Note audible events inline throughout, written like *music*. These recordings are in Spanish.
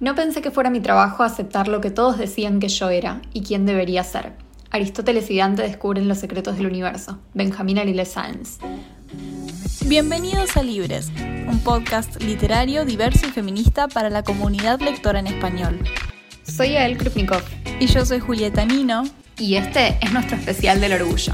No pensé que fuera mi trabajo aceptar lo que todos decían que yo era y quién debería ser. Aristóteles y Dante descubren los secretos del universo. Benjamín Alile Sáenz. Bienvenidos a Libres, un podcast literario, diverso y feminista para la comunidad lectora en español. Soy Ael Krupnikov. Y yo soy Julieta Nino. Y este es nuestro especial del orgullo.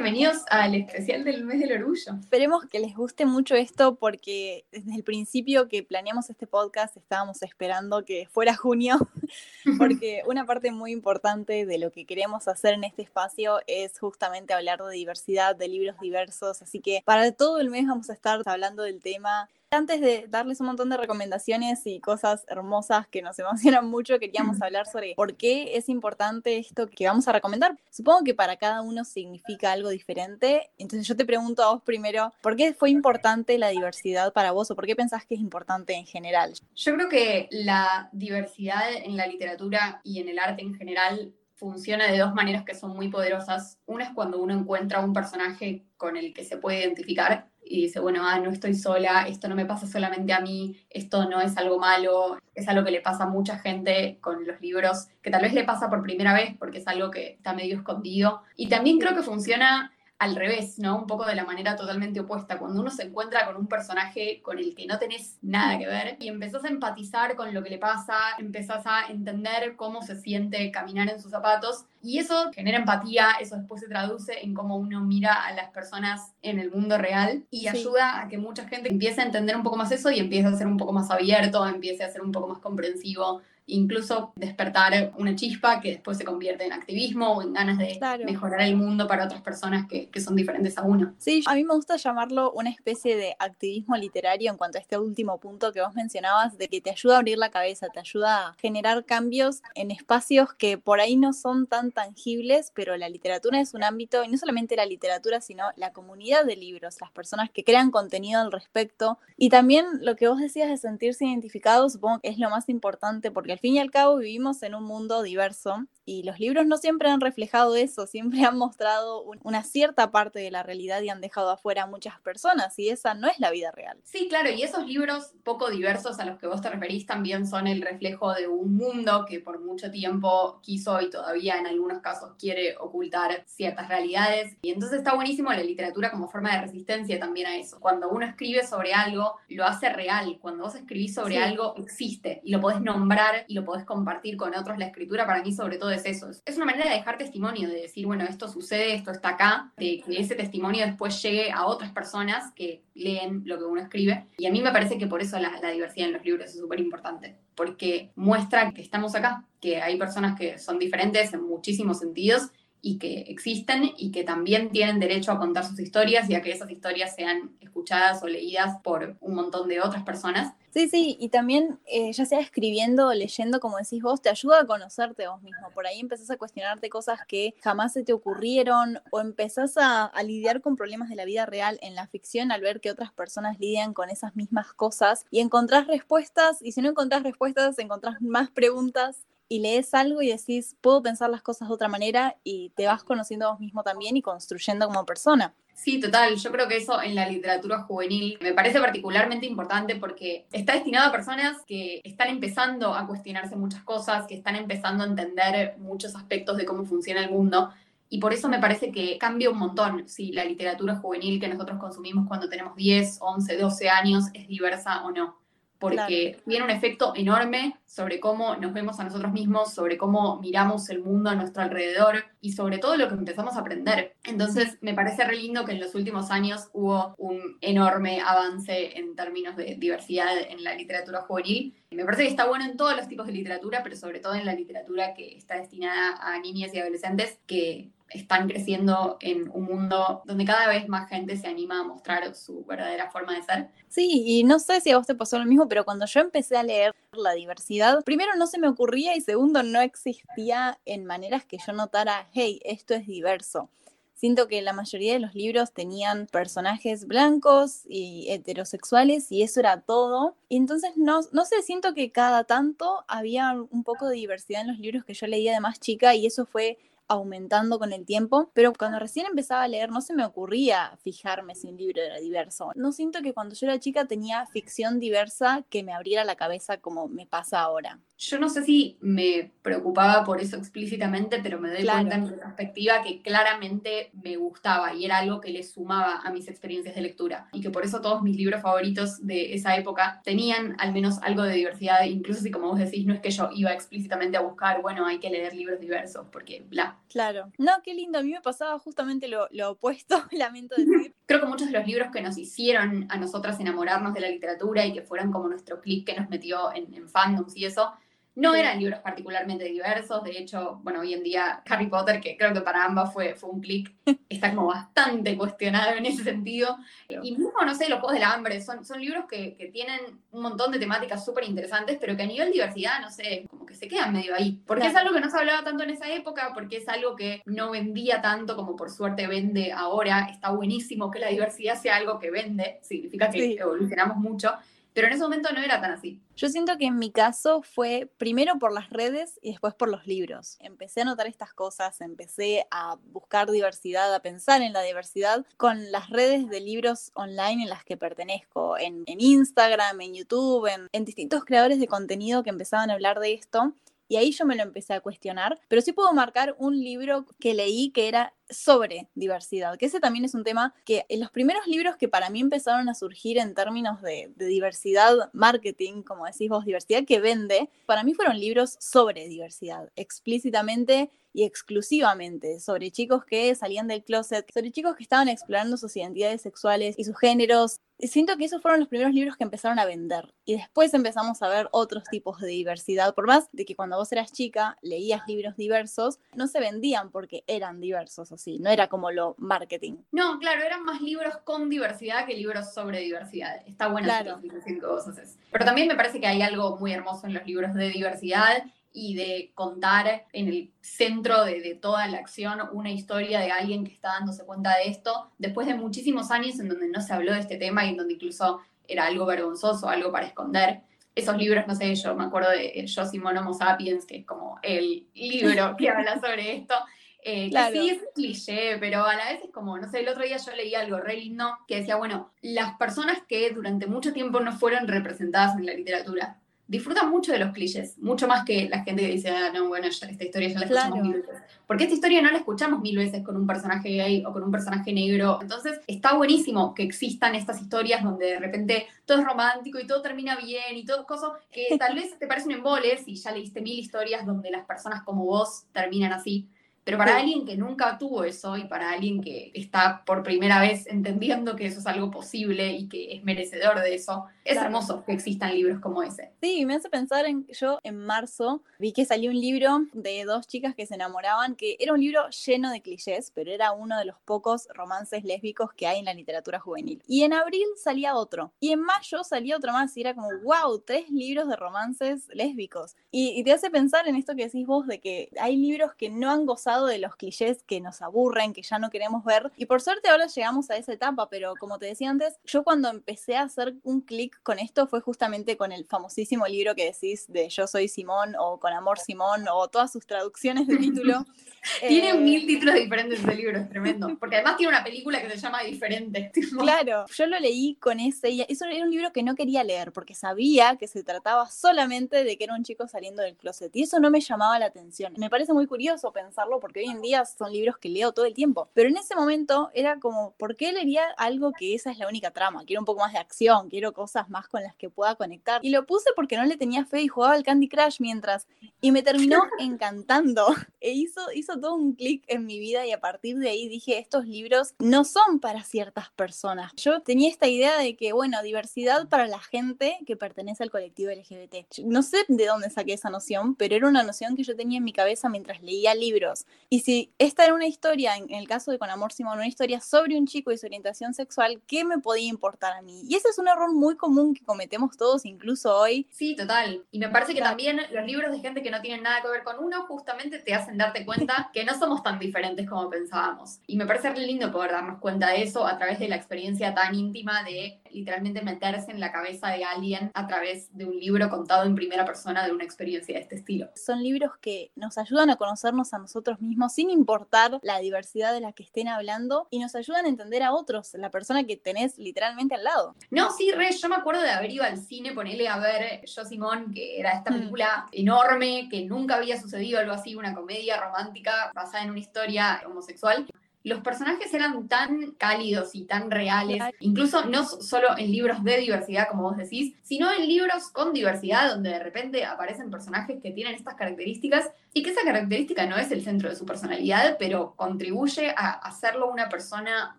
Bienvenidos al especial del mes del orgullo. Esperemos que les guste mucho esto porque desde el principio que planeamos este podcast estábamos esperando que fuera junio, *laughs* porque una parte muy importante de lo que queremos hacer en este espacio es justamente hablar de diversidad, de libros diversos, así que para todo el mes vamos a estar hablando del tema antes de darles un montón de recomendaciones y cosas hermosas que nos emocionan mucho, queríamos hablar sobre por qué es importante esto que vamos a recomendar. Supongo que para cada uno significa algo diferente. Entonces yo te pregunto a vos primero, ¿por qué fue importante la diversidad para vos o por qué pensás que es importante en general? Yo creo que la diversidad en la literatura y en el arte en general funciona de dos maneras que son muy poderosas. Una es cuando uno encuentra un personaje con el que se puede identificar y dice, bueno, ah, no estoy sola, esto no me pasa solamente a mí, esto no es algo malo, es algo que le pasa a mucha gente con los libros, que tal vez le pasa por primera vez porque es algo que está medio escondido. Y también creo que funciona al revés, ¿no? Un poco de la manera totalmente opuesta. Cuando uno se encuentra con un personaje con el que no tenés nada que ver y empezás a empatizar con lo que le pasa, empezás a entender cómo se siente caminar en sus zapatos y eso genera empatía, eso después se traduce en cómo uno mira a las personas en el mundo real y ayuda a que mucha gente empiece a entender un poco más eso y empiece a ser un poco más abierto, empiece a ser un poco más comprensivo incluso despertar una chispa que después se convierte en activismo o en ganas de mejorar el mundo para otras personas que, que, son diferentes a uno. Sí, a mí me gusta llamarlo una especie de activismo literario en cuanto a este último punto que vos mencionabas, de que te ayuda a abrir la cabeza, te ayuda a generar cambios en espacios que por ahí no son tan tangibles, pero la literatura es un ámbito, y no solamente la literatura, sino la comunidad de libros, las personas que crean contenido al respecto. Y también lo que vos decías de sentirse identificado, supongo que es lo más importante porque al fin y al cabo vivimos en un mundo diverso y los libros no siempre han reflejado eso, siempre *laughs* han mostrado una cierta parte de la realidad y han dejado afuera a muchas personas y esa no es la vida real. Sí, claro, y esos libros poco diversos a los que vos te referís también son el reflejo de un mundo que por mucho tiempo quiso y todavía en algunos casos quiere ocultar ciertas realidades. Y entonces está buenísimo la literatura como forma de resistencia también a eso. Cuando uno escribe sobre algo, lo hace real. Cuando vos escribís sobre algo, existe y lo podés nombrar y lo podés compartir con otros. La escritura para mí sobre todo es eso. Es una manera de dejar testimonio, de decir, bueno, esto sucede, esto está acá, de que ese testimonio después llegue a otras personas que leen lo que uno escribe. Y a mí me parece que por eso la, la diversidad en los libros es súper importante, porque muestra que estamos acá, que hay personas que son diferentes en muchísimos sentidos y que existen y que también tienen derecho a contar sus historias y a que esas historias sean escuchadas o leídas por un montón de otras personas. Sí, sí, y también eh, ya sea escribiendo o leyendo, como decís vos, te ayuda a conocerte vos mismo. Por ahí empezás a cuestionarte cosas que jamás se te ocurrieron o empezás a, a lidiar con problemas de la vida real en la ficción al ver que otras personas lidian con esas mismas cosas y encontrás respuestas y si no encontrás respuestas, encontrás más preguntas y lees algo y decís, puedo pensar las cosas de otra manera y te vas conociendo a vos mismo también y construyendo como persona. Sí, total. Yo creo que eso en la literatura juvenil me parece particularmente importante porque está destinado a personas que están empezando a cuestionarse muchas cosas, que están empezando a entender muchos aspectos de cómo funciona el mundo. Y por eso me parece que cambia un montón si la literatura juvenil que nosotros consumimos cuando tenemos 10, 11, 12 años es diversa o no porque tiene un efecto enorme sobre cómo nos vemos a nosotros mismos, sobre cómo miramos el mundo a nuestro alrededor y sobre todo lo que empezamos a aprender. Entonces, me parece re lindo que en los últimos años hubo un enorme avance en términos de diversidad en la literatura juvenil. Me parece que está bueno en todos los tipos de literatura, pero sobre todo en la literatura que está destinada a niñas y adolescentes, que están creciendo en un mundo donde cada vez más gente se anima a mostrar su verdadera forma de ser. Sí, y no sé si a vos te pasó lo mismo, pero cuando yo empecé a leer la diversidad, primero no se me ocurría y segundo no existía en maneras que yo notara, hey, esto es diverso siento que la mayoría de los libros tenían personajes blancos y heterosexuales y eso era todo. Y entonces no, no sé, siento que cada tanto había un poco de diversidad en los libros que yo leía de más chica y eso fue aumentando con el tiempo, pero cuando recién empezaba a leer no se me ocurría fijarme si un libro era diverso. No siento que cuando yo era chica tenía ficción diversa que me abriera la cabeza como me pasa ahora. Yo no sé si me preocupaba por eso explícitamente, pero me doy cuenta en perspectiva que claramente me gustaba y era algo que le sumaba a mis experiencias de lectura. Y que por eso todos mis libros favoritos de esa época tenían al menos algo de diversidad, incluso si como vos decís, no es que yo iba explícitamente a buscar, bueno, hay que leer libros diversos, porque bla. Claro. No, qué lindo. A mí me pasaba justamente lo, lo opuesto, *laughs* lamento decir. Creo que muchos de los libros que nos hicieron a nosotras enamorarnos de la literatura y que fueron como nuestro clic que nos metió en, en fandoms y eso, no eran libros particularmente diversos, de hecho, bueno, hoy en día Harry Potter, que creo que para ambas fue, fue un clic, *laughs* está como bastante cuestionado en ese sentido. Y mismo, no sé, Los Juegos del Hambre, son, son libros que, que tienen un montón de temáticas súper interesantes, pero que a nivel diversidad, no sé, como que se quedan medio ahí. Porque es algo que no se hablaba tanto en esa época, porque es algo que no vendía tanto como por suerte vende ahora. Está buenísimo que la diversidad sea algo que vende, significa que evolucionamos mucho pero en ese momento no era tan así. Yo siento que en mi caso fue primero por las redes y después por los libros. Empecé a notar estas cosas, empecé a buscar diversidad, a pensar en la diversidad con las redes de libros online en las que pertenezco, en, Instagram, en YouTube, en, en distintos creadores de contenido que empezaban a hablar de esto. Y ahí yo me lo empecé a cuestionar, pero sí puedo marcar un libro que leí que era sobre diversidad, que ese también es un tema que en los primeros libros que para mí empezaron a surgir en términos de, diversidad marketing, como decís vos, diversidad que vende, para mí fueron libros sobre diversidad, explícitamente y exclusivamente sobre chicos que salían del closet, sobre chicos que estaban explorando sus identidades sexuales y sus géneros. Siento que esos fueron los primeros libros que empezaron a vender y después empezamos a ver otros tipos de diversidad, por más de que cuando vos eras chica leías libros diversos, no se vendían porque eran diversos así, no era como lo marketing. No, claro, eran más libros con diversidad que libros sobre diversidad. Está buena claro. la que vos haces. Pero también me parece que hay algo muy hermoso en los libros de diversidad y de contar en el centro de, toda la acción una historia de alguien que está dándose cuenta de esto, después de muchísimos años en donde no se habló de este tema y en donde incluso era algo vergonzoso, algo para esconder. Esos libros, no sé, yo me acuerdo de Yo Simón Homo Sapiens, que es como el libro que habla sobre esto. Eh, que sí es cliché, pero a la vez es como, no sé, el otro día yo leí algo re lindo que decía, bueno, las personas que durante mucho tiempo no fueron representadas en la literatura, disfrutan mucho de los clichés, mucho más que la gente que dice, ah, no, bueno, esta historia ya la escuchamos mil veces. Porque esta historia no la escuchamos mil veces con un personaje gay o con un personaje negro. Entonces, está buenísimo que existan estas historias donde de repente todo es romántico y todo termina bien y todo cosas que *laughs* tal vez te parecen emboles y ya leíste mil historias donde las personas como vos terminan así. Pero para alguien que nunca tuvo eso y para alguien que está por primera vez entendiendo que eso es algo posible y que es merecedor de eso, es hermoso que existan libros como ese. Sí, me hace pensar en yo en marzo vi que salió un libro de dos chicas que se enamoraban, que era un libro lleno de clichés, pero era uno de los pocos romances lésbicos que hay en la literatura juvenil. Y en abril salía otro. Y en mayo salía otro más y era como, wow, tres libros de romances lésbicos. Y, y te hace pensar en esto que decís vos de que hay libros que no han gozado de los clichés que nos aburren, que ya no queremos ver. Y por suerte ahora llegamos a esa etapa, pero como te decía antes, yo cuando empecé a hacer un clic con esto fue justamente con el famosísimo libro que decís de Yo soy Simón o Con Amor Simón o todas sus traducciones de título. *laughs* tiene eh, mil títulos diferentes de libro, es tremendo. Porque además tiene una película que se llama Diferente. *laughs* Claro, yo lo leí con ese. Y eso era un libro que no quería leer porque sabía que se trataba solamente de que era un chico saliendo del closet. Y eso no me llamaba la atención. Me parece muy curioso pensarlo porque hoy en día son libros que leo todo el tiempo. Pero en ese momento era como, ¿por qué leería algo que esa es la única trama? Quiero un poco más de acción, quiero cosas más con las que pueda conectar. Y lo puse porque no le tenía fe y jugaba al Candy Crush mientras. Y me terminó *laughs* encantando. E hizo, hizo todo un clic en mi vida y a partir de ahí dije, estos libros no son para ciertas personas. Yo tenía esta idea de que, bueno, diversidad para la gente que pertenece al colectivo LGBT. No sé de dónde saqué esa noción, pero era una noción que yo tenía en mi cabeza mientras leía libros y si esta era una historia, en, el caso de Con Amor Simón, una historia sobre un chico y su orientación sexual, ¿qué me podía importar a mí? Y ese es un error muy común que cometemos todos, incluso hoy. Sí, total. Y me parece que también los libros de gente que no tienen nada que ver con uno, justamente te hacen darte cuenta *laughs* que no somos tan diferentes como pensábamos. Y me parece lindo poder darnos cuenta de eso a través de la experiencia tan íntima de literalmente meterse en la cabeza de alguien a través de un libro contado en primera persona de una experiencia de este estilo. Son libros que nos ayudan a conocernos a nosotros mismos sin importar la diversidad de la que estén hablando y nos ayudan a entender a otros, la persona que tenés literalmente al lado. No, sí, Re, yo me acuerdo de haber ido al cine, ponerle a ver Yo Simón, que era esta mm. película enorme, que nunca había sucedido algo así, una comedia romántica basada en una historia homosexual los personajes eran tan cálidos y tan reales, incluso no solo en libros de diversidad, como vos decís, sino en libros con diversidad, donde de repente aparecen personajes que tienen estas características y que esa característica no es el centro de su personalidad, pero contribuye a hacerlo una persona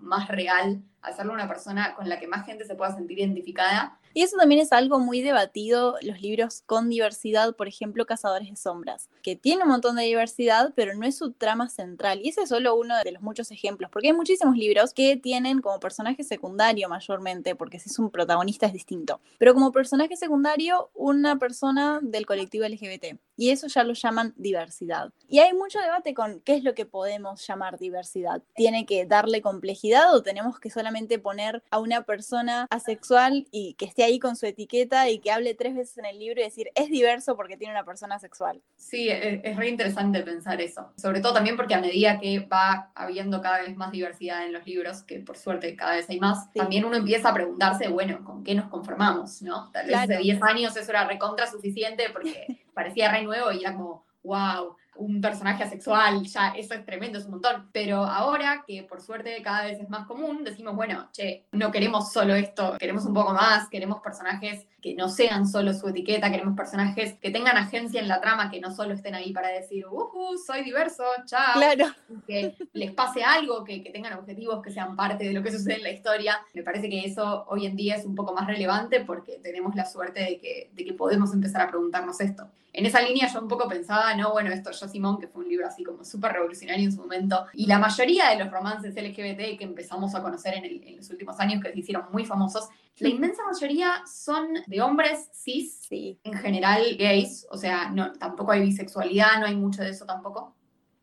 más real, a hacerlo una persona con la que más gente se pueda sentir identificada y eso también es algo muy debatido, los libros con diversidad, por ejemplo, Cazadores de Sombras, que tiene un montón de diversidad, pero no es su trama central. Y ese es solo uno de los muchos ejemplos, porque hay muchísimos libros que tienen como personaje secundario mayormente, porque si es un protagonista es distinto, pero como personaje secundario una persona del colectivo LGBT. Y eso ya lo llaman diversidad. Y hay mucho debate con qué es lo que podemos llamar diversidad. ¿Tiene que darle complejidad o tenemos que solamente poner a una persona asexual y que esté ahí con su etiqueta y que hable tres veces en el libro y decir, es diverso porque tiene una persona sexual. Sí, es, es re interesante pensar eso. Sobre todo también porque a medida que va habiendo cada vez más diversidad en los libros, que por suerte cada vez hay más, también uno empieza a preguntarse, bueno, ¿con qué nos conformamos? ¿no? Tal vez hace 10 años eso era recontra suficiente porque *laughs* parecía re nuevo y era como, wow, un personaje asexual, ya eso es tremendo, es un montón. Pero ahora que por suerte cada vez es más común, decimos, bueno, che, no queremos solo esto, queremos un poco más, queremos personajes que no sean solo su etiqueta, queremos personajes que tengan agencia en la trama, que no solo estén ahí para decir, uh, soy diverso, chao. Claro. Que les pase algo, que, que, tengan objetivos que sean parte de lo que sucede en la historia. Me parece que eso hoy en día es un poco más relevante porque tenemos la suerte de que, de que podemos empezar a preguntarnos esto. En esa línea yo un poco pensaba, no, bueno, esto Yo Simón, que fue un libro así como súper revolucionario en su momento, y la mayoría de los romances LGBT que empezamos a conocer en, en los últimos años, que se hicieron muy famosos, la inmensa mayoría son de hombres cis, en general gays, o sea, no, tampoco hay bisexualidad, no hay mucho de eso tampoco.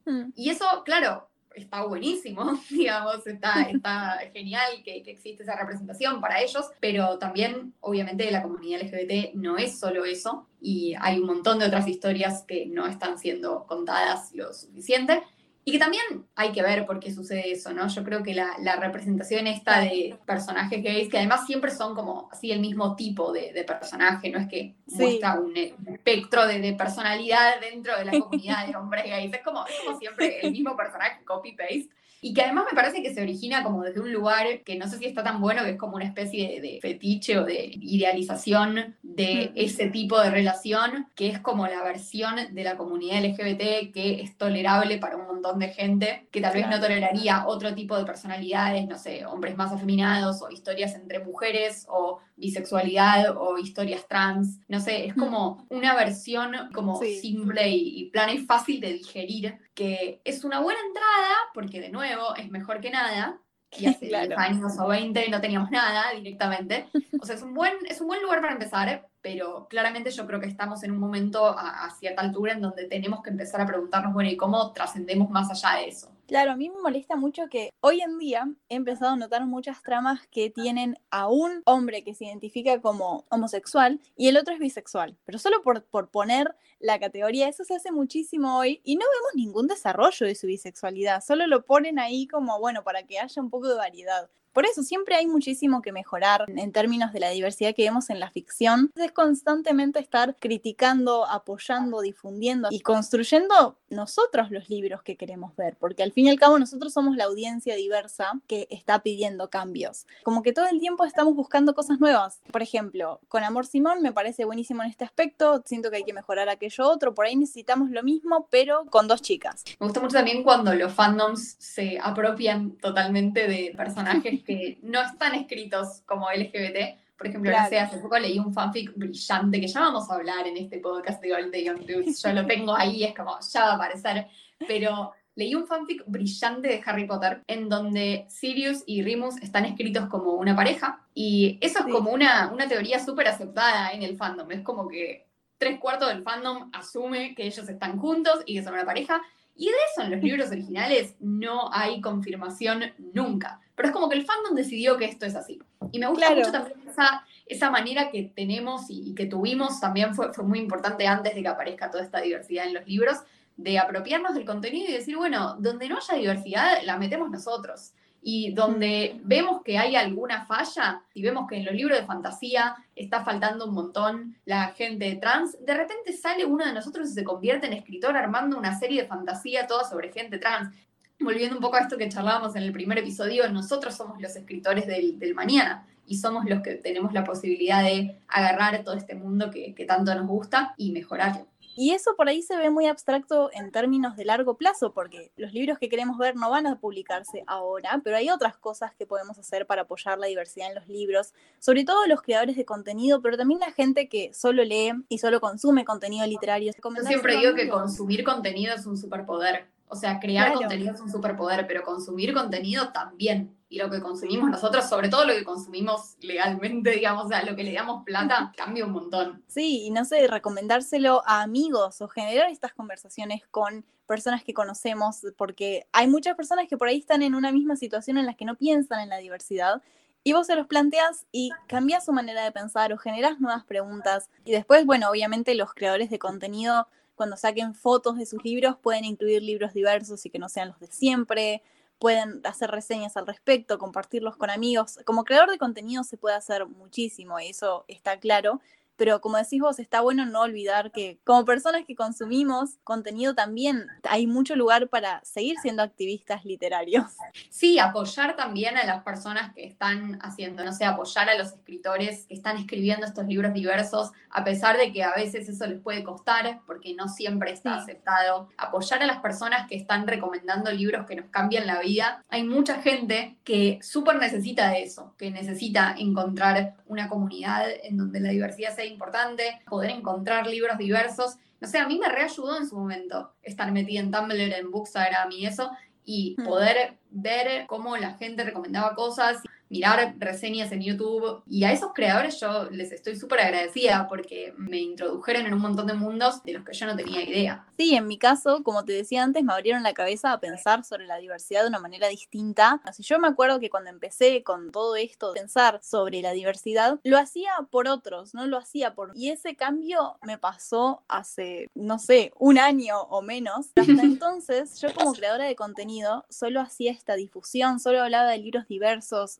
Hmm. Y eso, claro, está buenísimo, *laughs* digamos, está, está genial que, que, existe esa representación para ellos, pero también, obviamente, la comunidad LGBT no es solo eso, y hay un montón de otras historias que no están siendo contadas lo suficiente. Y que también hay que ver por qué sucede eso, ¿no? Yo creo que la, la representación esta de personajes gays, que además siempre son como así el mismo tipo de, de personaje, no es que muestra un, espectro de, de, personalidad dentro de la *laughs* comunidad de hombres gays, es como, es como siempre el mismo personaje, copy-paste. Y que además me parece que se origina como desde un lugar que no sé si está tan bueno, que es como una especie de, fetiche o de idealización de ese tipo de relación, que es como la versión de la comunidad LGBT que es tolerable para un montón de gente, que tal vez no toleraría otro tipo de personalidades, no sé, hombres más afeminados o historias entre mujeres o bisexualidad o historias trans, no sé, es como una versión como simple y, y plana y fácil de digerir, que es una buena entrada, porque de nuevo es mejor que nada, y hace *laughs* años o 20 no teníamos nada directamente. O sea, es un buen, es un buen lugar para empezar, pero claramente yo creo que estamos en un momento a, a cierta altura en donde tenemos que empezar a preguntarnos, bueno, ¿y cómo trascendemos más allá de eso? Claro, a mí me molesta mucho que hoy en día he empezado a notar muchas tramas que tienen a un hombre que se identifica como homosexual y el otro es bisexual, pero solo por, por poner la categoría, eso se hace muchísimo hoy y no vemos ningún desarrollo de su bisexualidad, solo lo ponen ahí como, bueno, para que haya un poco de variedad. Por eso siempre hay muchísimo que mejorar en términos de la diversidad que vemos en la ficción. Es constantemente estar criticando, apoyando, difundiendo y construyendo nosotros los libros que queremos ver, porque al fin y al cabo nosotros somos la audiencia diversa que está pidiendo cambios. Como que todo el tiempo estamos buscando cosas nuevas. Por ejemplo, con Amor Simón me parece buenísimo en este aspecto, siento que hay que mejorar aquello otro, por ahí necesitamos lo mismo, pero con dos chicas. Me gusta mucho también cuando los fandoms se apropian totalmente de personajes que *laughs* no están escritos como LGBT. Por ejemplo, hace poco leí un fanfic brillante que ya vamos a hablar en este podcast de Gold Young Dudes. Yo lo tengo ahí, es como, ya va a aparecer. Pero leí un fanfic brillante de Harry Potter en donde Sirius y Remus están escritos como una pareja. Y eso es como una, una teoría súper aceptada en el fandom. Es como que tres cuartos del fandom asume que ellos están juntos y que son una pareja. Y de eso en los libros originales no hay confirmación nunca. Pero es como que el fandom decidió que esto es así. Y me gusta mucho también esa, esa manera que tenemos y, que tuvimos, también fue, fue muy importante antes de que aparezca toda esta diversidad en los libros, de apropiarnos del contenido y decir, bueno, donde no haya diversidad, la metemos nosotros. Y donde vemos que hay alguna falla, y vemos que en los libros de fantasía está faltando un montón la gente trans, de repente sale uno de nosotros y se convierte en escritor armando una serie de fantasía toda sobre gente trans. Volviendo un poco a esto que charlábamos en el primer episodio, nosotros somos los escritores del, mañana y somos los que tenemos la posibilidad de agarrar todo este mundo que, que tanto nos gusta y mejorarlo. Y eso por ahí se ve muy abstracto en términos de largo plazo, porque los libros que queremos ver no van a publicarse ahora, pero hay otras cosas que podemos hacer para apoyar la diversidad en los libros, sobre todo los creadores de contenido, pero también la gente que solo lee y solo consume contenido literario. Yo siempre digo que consumir contenido es un superpoder. O sea, crear contenido es un superpoder, pero consumir contenido también. Y lo que consumimos nosotros, sobre todo lo que consumimos legalmente, *laughs* digamos, o sea, lo que le damos plata, *laughs* cambia un montón. Sí, y no sé, recomendárselo a amigos o generar estas conversaciones con personas que conocemos, porque hay muchas personas que por ahí están en una misma situación en las que no piensan en la diversidad y vos se los planteas y cambias su manera de pensar o generas nuevas preguntas. Y después, bueno, obviamente los creadores de contenido cuando saquen fotos de sus libros pueden incluir libros diversos y que no sean los de siempre, pueden hacer reseñas al respecto, compartirlos con amigos. Como creador de contenido se puede hacer muchísimo y eso está claro, pero como decís vos, está bueno no olvidar que como personas que consumimos contenido también hay mucho lugar para seguir siendo activistas literarios. Sí, apoyar también a las personas que están haciendo, no sé, apoyar a los escritores que están escribiendo estos libros diversos, a pesar de que a veces eso les puede costar, porque no siempre está aceptado. Apoyar a las personas que están recomendando libros que nos cambian la vida. Hay mucha gente que súper necesita de eso, que necesita encontrar una comunidad en donde la diversidad sea importante, poder encontrar libros diversos. No sé, a mí me reayudó en su momento estar metida en Tumblr, en Bookstagram y eso, y hmm. poder ver cómo la gente recomendaba cosas mirar reseñas en YouTube. Y a esos creadores yo les estoy súper agradecida porque me introdujeron en un montón de mundos de los que yo no tenía idea. Sí, en mi caso, como te decía antes, me abrieron la cabeza a pensar sobre la diversidad de una manera distinta. Así yo me acuerdo que cuando empecé con todo esto, pensar sobre la diversidad, lo hacía por otros, no lo hacía por... Y ese cambio me pasó hace, no sé, un año o menos. Hasta *laughs* entonces, yo como creadora de contenido, solo hacía esta difusión, solo hablaba de libros diversos,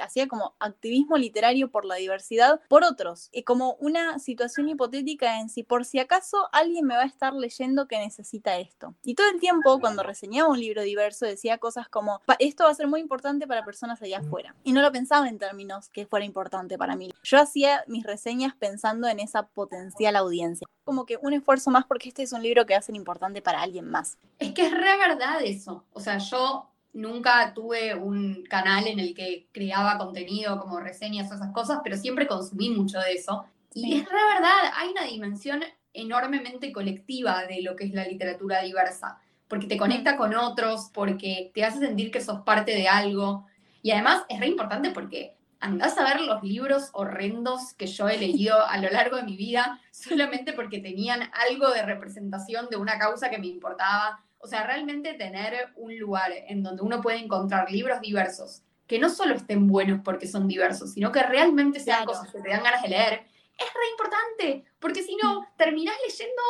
hacía como activismo literario por la diversidad por otros, y como una situación hipotética en si por si acaso alguien me va a estar leyendo que necesita esto. Y todo el tiempo cuando reseñaba un libro diverso decía cosas como, esto va a ser muy importante para personas allá afuera. Y no lo pensaba en términos que fuera importante para mí. Yo hacía mis reseñas pensando en esa potencial audiencia. Como que un esfuerzo más porque este es un libro que va a ser importante para alguien más. Es que es re verdad eso. O sea, yo nunca tuve un canal en el que creaba contenido como reseñas o esas cosas, pero siempre consumí mucho de eso. Y es re verdad, hay una dimensión enormemente colectiva de lo que es la literatura diversa, porque te conecta con otros, porque te hace sentir que sos parte de algo. Y además es re importante porque andás a ver los libros horrendos que yo he leído a lo largo de mi vida solamente porque tenían algo de representación de una causa que me importaba o sea, realmente tener un lugar en donde uno puede encontrar libros diversos, que no solo estén buenos porque son diversos, sino que realmente sean cosas que te dan ganas de leer, es re importante, porque si no, terminás leyendo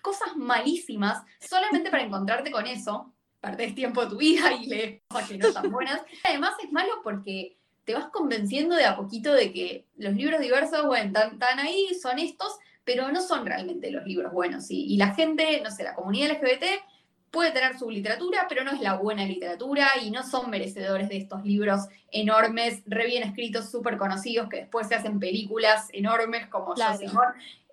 cosas malísimas solamente para encontrarte con eso, perdés tiempo de tu vida y lees cosas que no están buenas. Además es malo porque te vas convenciendo de a poquito de que los libros diversos, bueno, están, ahí, son estos, pero no son realmente los libros buenos. y la gente, no sé, la comunidad LGBT puede tener su literatura, pero no es la buena literatura y no son merecedores de estos libros enormes, re bien escritos, súper conocidos, que después se hacen películas enormes como claro.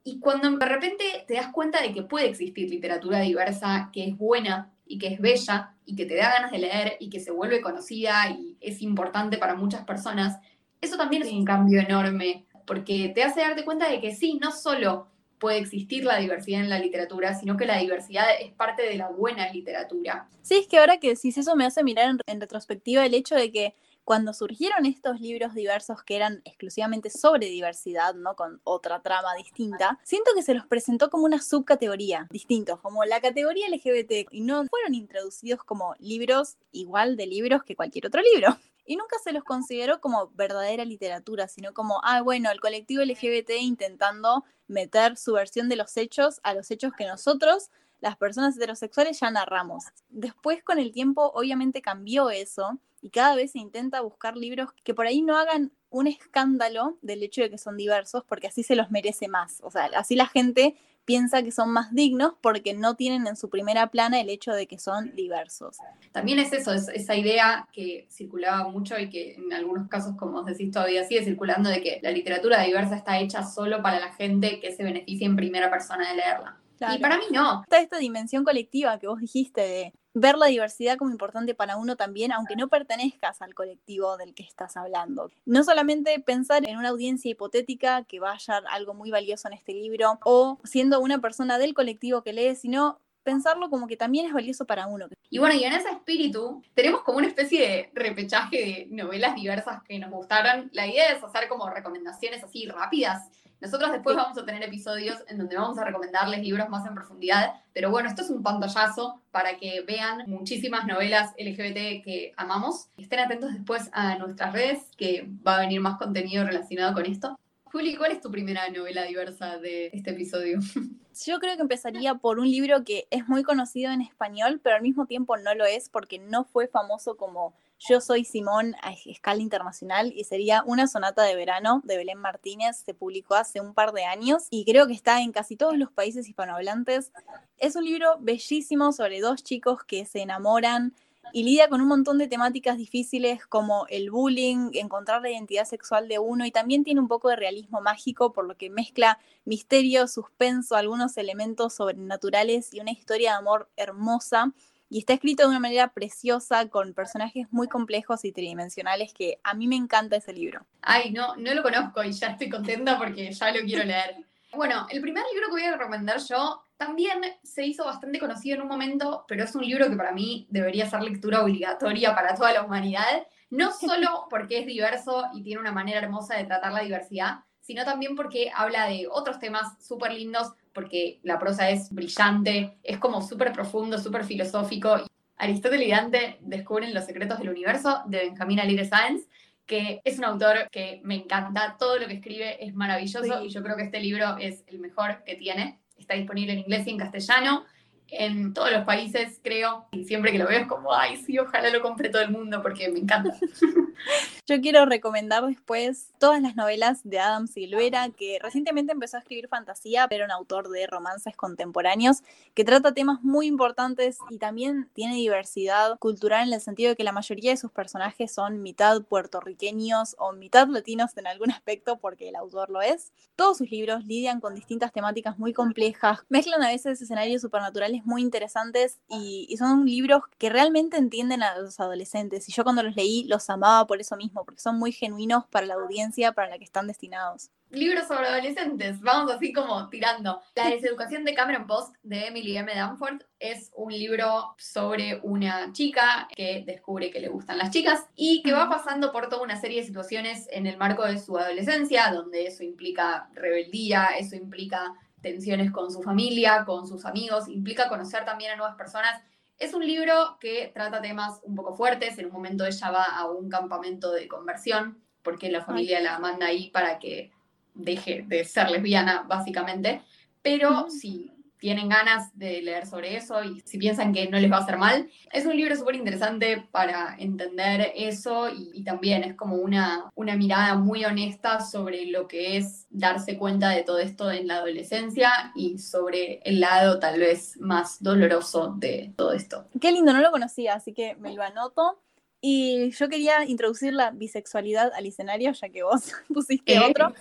Y cuando de repente te das cuenta de que puede existir literatura diversa, que es buena y que es bella y que te da ganas de leer y que se vuelve conocida y es importante para muchas personas, eso también es un cambio enorme, porque te hace darte cuenta de que sí, no solo puede existir la diversidad en la literatura, sino que la diversidad es parte de la buena literatura. Sí, es que ahora que decís eso me hace mirar en, retrospectiva el hecho de que cuando surgieron estos libros diversos que eran exclusivamente sobre diversidad, ¿no? Con otra trama distinta, siento que se los presentó como una subcategoría distintos, como la categoría LGBT, y no fueron introducidos como libros igual de libros que cualquier otro libro. Y nunca se los consideró como verdadera literatura, sino como, ah, bueno, el colectivo LGBT intentando meter su versión de los hechos a los hechos que nosotros las personas heterosexuales ya narramos. Después con el tiempo obviamente cambió eso y cada vez se intenta buscar libros que por ahí no hagan un escándalo del hecho de que son diversos, porque así se los merece más. O sea, así la gente piensa que son más dignos porque no tienen en su primera plana el hecho de que son diversos. También es eso, es esa idea que circulaba mucho y que en algunos casos, como os decís, todavía sigue circulando de que la literatura diversa está hecha solo para la gente que se beneficia en primera persona de leerla. Y para mí no. Está esta dimensión colectiva que vos dijiste de ver la diversidad como importante para uno también, aunque no pertenezcas al colectivo del que estás hablando. No solamente pensar en una audiencia hipotética que va a hallar algo muy valioso en este libro o siendo una persona del colectivo que lee, sino pensarlo como que también es valioso para uno. Y bueno, y en ese espíritu tenemos como una especie de repechaje de novelas diversas que nos gustaron. La idea es hacer como recomendaciones así rápidas nosotros después vamos a tener episodios en donde vamos a recomendarles libros más en profundidad, pero bueno, esto es un pantallazo para que vean muchísimas novelas LGBT que amamos. Estén atentos después a nuestras redes, que va a venir más contenido relacionado con esto. Juli, ¿cuál es tu primera novela diversa de este episodio? *laughs* Yo creo que empezaría por un libro que es muy conocido en español, pero al mismo tiempo no lo es porque no fue famoso como yo soy Simón a escala internacional y sería Una sonata de verano de Belén Martínez. Se publicó hace un par de años y creo que está en casi todos los países hispanohablantes. Es un libro bellísimo sobre dos chicos que se enamoran y lidia con un montón de temáticas difíciles como el bullying, encontrar la identidad sexual de uno y también tiene un poco de realismo mágico por lo que mezcla misterio, suspenso, algunos elementos sobrenaturales y una historia de amor hermosa y está escrito de una manera preciosa, con personajes muy complejos y tridimensionales, que a mí me encanta ese libro. Ay, no, no lo conozco y ya estoy contenta porque ya lo quiero leer. *laughs* Bueno, el primer libro que voy a recomendar yo también se hizo bastante conocido en un momento, pero es un libro que para mí debería ser lectura obligatoria para toda la humanidad, no *laughs* solo porque es diverso y tiene una manera hermosa de tratar la diversidad, sino también porque habla de otros temas súper lindos, porque la prosa es brillante, es como súper profundo, súper filosófico. Aristóteles y Dante descubren los secretos del universo de Benjamín Alire Sáenz, que es un autor que me encanta, todo lo que escribe es maravilloso y yo creo que este libro es el mejor que tiene. Está disponible en inglés y en castellano en todos los países, creo. Y siempre que lo veo es como, ay, sí, ojalá lo compre todo el mundo porque me encanta. *laughs* Yo quiero recomendar después todas las novelas de Adam Silvera, que recientemente empezó a escribir fantasía, pero un autor de romances contemporáneos, que trata temas muy importantes y también tiene diversidad cultural en el sentido de que la mayoría de sus personajes son mitad puertorriqueños o mitad latinos en algún *laughs* aspecto, porque el autor lo es. Todos sus libros lidian con distintas temáticas muy complejas, mezclan a veces escenarios supernaturales muy interesantes y, son libros que realmente entienden a los adolescentes. Y yo cuando los leí los amaba por eso mismo, porque son muy genuinos para la audiencia para la que están destinados libros sobre adolescentes, vamos así como tirando. La deseducación de Cameron Post de Emily M. Danforth es un libro sobre una chica que descubre que le gustan las chicas y que va pasando por toda una serie de situaciones en el marco de su adolescencia, donde eso implica rebeldía, eso implica tensiones con su familia, con sus amigos, implica conocer también a nuevas personas. Es un libro que trata temas un poco fuertes. En un momento ella va a un campamento de conversión porque la familia la manda ahí para que deje de ser lesbiana, básicamente. Pero sí tienen ganas de leer sobre eso y si piensan que no les va a hacer mal. Es un libro súper interesante para entender eso y, también es como una, una mirada muy honesta sobre lo que es darse cuenta de todo esto en la adolescencia y sobre el lado tal vez más doloroso de todo esto. Qué lindo, no lo conocía, así que me lo anoto. Y yo quería introducir la bisexualidad al escenario, ya que vos *laughs* pusiste otro,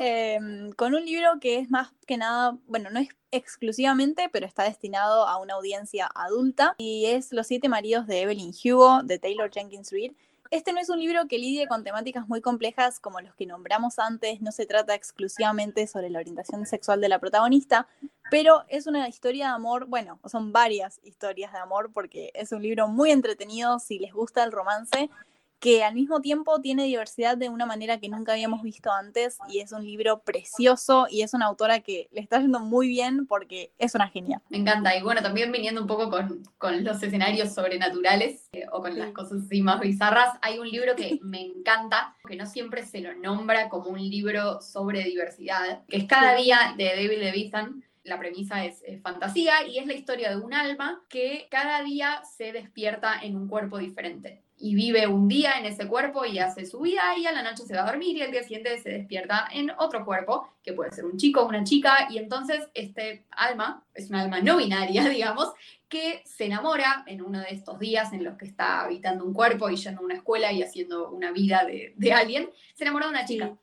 em, con un libro que es más que nada, bueno, no es exclusivamente, pero está destinado a una audiencia adulta, y es Los siete maridos de Evelyn Hugo, de Taylor Jenkins Reid. Este no es un libro que lidie con temáticas muy complejas como los que nombramos antes, no se trata exclusivamente sobre la orientación sexual de la protagonista, pero es una historia de amor, bueno, son varias historias de amor porque es un libro muy entretenido si les gusta el romance, que al mismo tiempo tiene diversidad de una manera que nunca habíamos visto antes y es un libro precioso y es una autora que le está yendo muy bien porque es una genia. Me encanta. Y bueno, también viniendo un poco con, con los escenarios sobrenaturales eh, o con las cosas así más bizarras, hay un libro que me encanta, que no siempre se lo nombra como un libro sobre diversidad, que es Cada día de David Levithan la premisa es, fantasía y es la historia de un alma que cada día se despierta en un cuerpo diferente y vive un día en ese cuerpo y hace su vida y a la noche se va a dormir y al día siguiente se despierta en otro cuerpo, que puede ser un chico o una chica, y entonces este alma, es un alma no binaria, *laughs* digamos, que se enamora en uno de estos días en los que está habitando un cuerpo y yendo a una escuela y haciendo una vida de, de alguien, se enamora de una chica.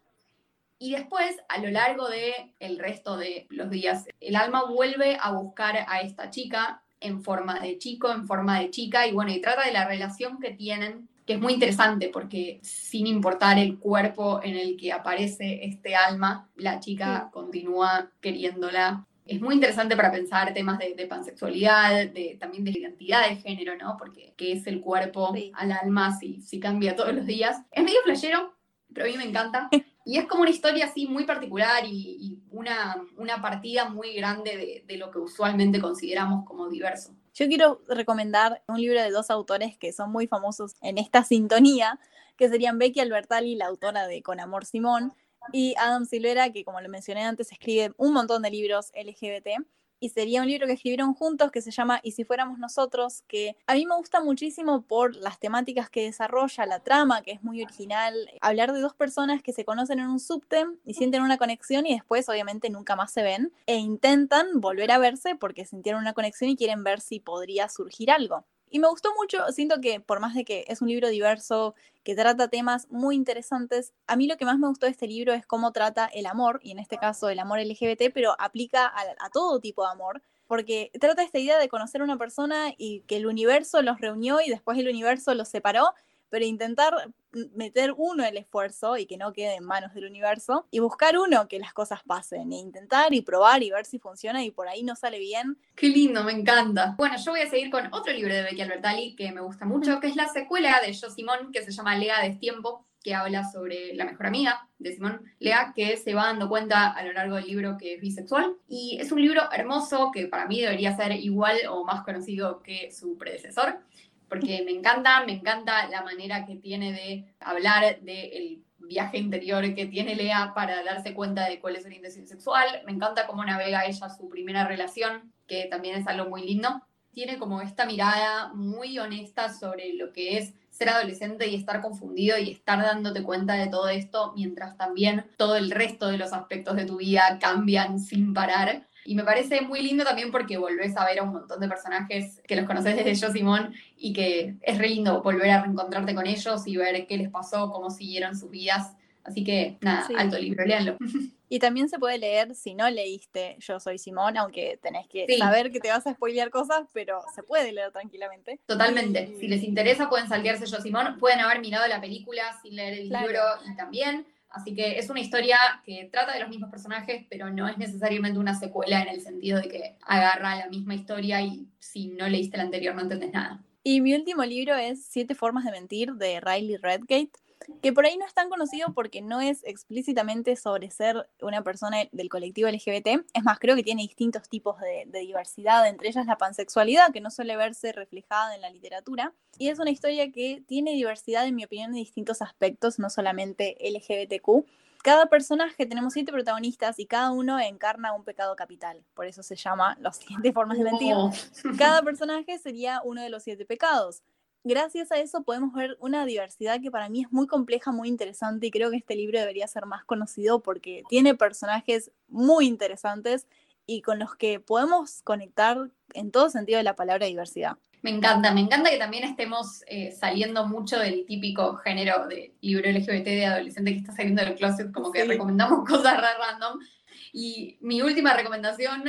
Y después, a lo largo del el resto de los días, el alma vuelve a buscar a esta chica en forma de chico, en forma de chica, y bueno, y trata de la relación que tienen, que es muy interesante porque sin importar el cuerpo en el que aparece este alma, la chica continúa queriéndola. Es muy interesante para pensar temas de, pansexualidad, de, también de identidad de género, ¿no? Porque qué es el cuerpo al alma si, si cambia todos los días. Es medio flashero, pero a mí me encanta. *laughs* Y es como una historia así muy particular y, una, una, partida muy grande de, lo que usualmente consideramos como diverso. Yo quiero recomendar un libro de dos autores que son muy famosos en esta sintonía, que serían Becky Albertalli, la autora de Con Amor Simón, y Adam Silvera, que como lo mencioné antes, escribe un montón de libros LGBT y sería un libro que escribieron juntos que se llama Y si fuéramos nosotros, que a mí me gusta muchísimo por las temáticas que desarrolla, la trama, que es muy original, hablar de dos personas que se conocen en un subte y sienten una conexión y después obviamente nunca más se ven e intentan volver a verse porque sintieron una conexión y quieren ver si podría surgir algo. Y me gustó mucho, siento que por más de que es un libro diverso, que trata temas muy interesantes, a mí lo que más me gustó de este libro es cómo trata el amor, y en este caso el amor LGBT, pero aplica a, todo tipo de amor, porque trata esta idea de conocer a una persona y que el universo los reunió y después el universo los separó pero intentar meter uno el esfuerzo y que no quede en manos del universo y buscar uno que las cosas pasen e intentar y probar y ver si funciona y por ahí no sale bien. Qué lindo, me encanta. Bueno, yo voy a seguir con otro libro de Becky Albertalli que me gusta mucho, que es la secuela de Yo Simón, que se llama Lega Destiempo que habla sobre la mejor amiga de Simón Lea, que se va dando cuenta a lo largo del libro que es bisexual. Y es un libro hermoso que para mí debería ser igual o más conocido que su predecesor porque me encanta, me encanta la manera que tiene de hablar del viaje interior que tiene Lea para darse cuenta de cuál es su orientación sexual. Me encanta cómo navega ella su primera relación, que también es algo muy lindo. Tiene como esta mirada muy honesta sobre lo que es ser adolescente y estar confundido y estar dándote cuenta de todo esto, mientras también todo el resto de los aspectos de tu vida cambian sin parar. Y me parece muy lindo también porque volvés a ver a un montón de personajes que los conoces desde yo, Simón, y que es re lindo volver a reencontrarte con ellos y ver qué les pasó, cómo siguieron sus vidas. Así que nada, alto libro, léanlo. *laughs* Y también se puede leer si no leíste Yo Soy Simón, aunque tenés que saber que te vas a spoilear cosas, pero se puede leer tranquilamente. Totalmente. Si les interesa, pueden saltearse Yo Simón. Pueden haber mirado la película sin leer el libro y también. Así que es una historia que trata de los mismos personajes, pero no es necesariamente una secuela en el sentido de que agarra la misma historia y si no leíste la anterior no entendés nada. Y mi último libro es Siete formas de mentir de Riley Redgate que por ahí no es tan conocido porque no es explícitamente sobre ser una persona del colectivo LGBT. Es más, creo que tiene distintos tipos de, diversidad, entre ellas la pansexualidad, que no suele verse reflejada en la literatura. Y es una historia que tiene diversidad, en mi opinión, en distintos aspectos, no solamente LGBTQ. Cada personaje, tenemos siete protagonistas y cada uno encarna un pecado capital, por eso se llama las siete formas de *laughs* mentir. Cada personaje sería uno de los siete pecados gracias a eso podemos ver una diversidad que para mí es muy compleja, muy interesante y creo que este libro debería ser más conocido porque tiene personajes muy interesantes y con los que podemos conectar en todo sentido de la palabra diversidad. Me encanta, me encanta que también estemos eh, saliendo mucho del típico género de libro LGBT de adolescente que está saliendo del closet, como que recomendamos *laughs* cosas random. Y mi última recomendación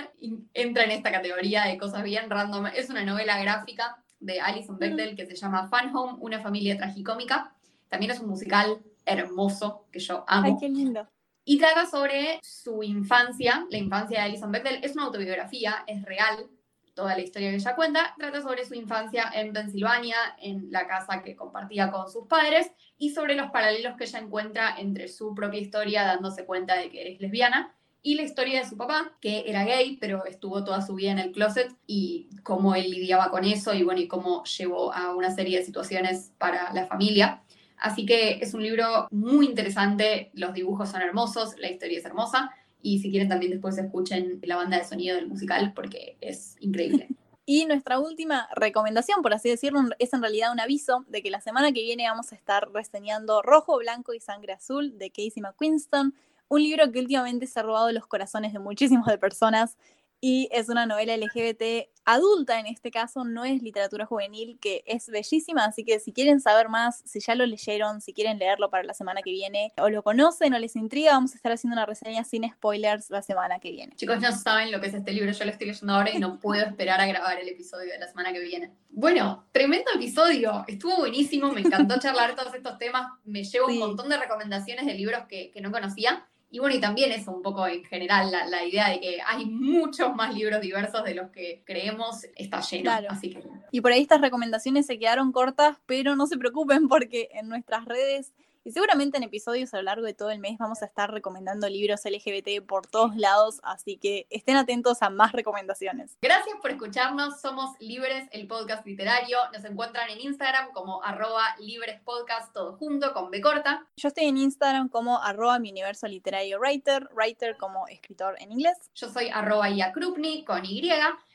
entra en esta categoría de cosas bien random. Es una novela gráfica de Alison Bechdel que se llama Fun Home, una familia tragicómica. También es un musical hermoso que yo amo. Ay, qué lindo. Y trata sobre su infancia, la infancia de Alison Bechdel. Es una autobiografía, es real. toda la historia que ella cuenta, trata sobre su infancia en Pensilvania, en la casa que compartía con sus padres, y sobre los paralelos que ella encuentra entre su propia historia, dándose cuenta de que es lesbiana, y la historia de su papá, que era gay, pero estuvo toda su vida en el closet, y cómo él lidiaba con eso, y bueno, y cómo llevó a una serie de situaciones para la familia. Así que es un libro muy interesante, los dibujos son hermosos, la historia es hermosa, y si quieren también después escuchen la banda de sonido del musical porque es increíble. *laughs* Y nuestra última recomendación, por así decirlo, es en realidad un aviso de que la semana que viene vamos a estar reseñando Rojo, Blanco y Sangre Azul de Casey McQuiston, un libro que últimamente se ha robado los corazones de muchísimas de personas y es una novela LGBT adulta en este caso, no es literatura juvenil, que es bellísima, así que si quieren saber más, si ya lo leyeron, si quieren leerlo para la semana que viene, o lo conocen o les intriga, vamos a estar haciendo una reseña sin spoilers la semana que viene. Chicos, no saben lo que es este libro, yo lo estoy leyendo ahora y no puedo esperar a grabar el episodio de la semana que viene. Bueno, tremendo episodio, estuvo buenísimo, me encantó *laughs* charlar todos estos temas, me llevo un montón de recomendaciones de libros que, que no conocía y bueno, y también eso un poco en general, la, idea de que hay muchos más libros diversos de los que creemos está lleno. Así que... Y por ahí estas recomendaciones se quedaron cortas, pero no se preocupen porque en nuestras redes y seguramente en episodios a lo largo de todo el mes vamos a estar recomendando libros LGBT por todos lados, así que estén atentos a más recomendaciones. Gracias por escucharnos, somos Libres, el podcast literario. Nos encuentran en Instagram como arroba librespodcast, todo junto, con B corta. Yo estoy en Instagram como arroba mi universo literario writer, writer como escritor en inglés. Yo soy arroba iakrupni con Y.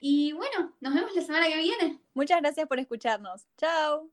Y bueno, nos vemos la semana que viene. Muchas gracias por escucharnos. Chao.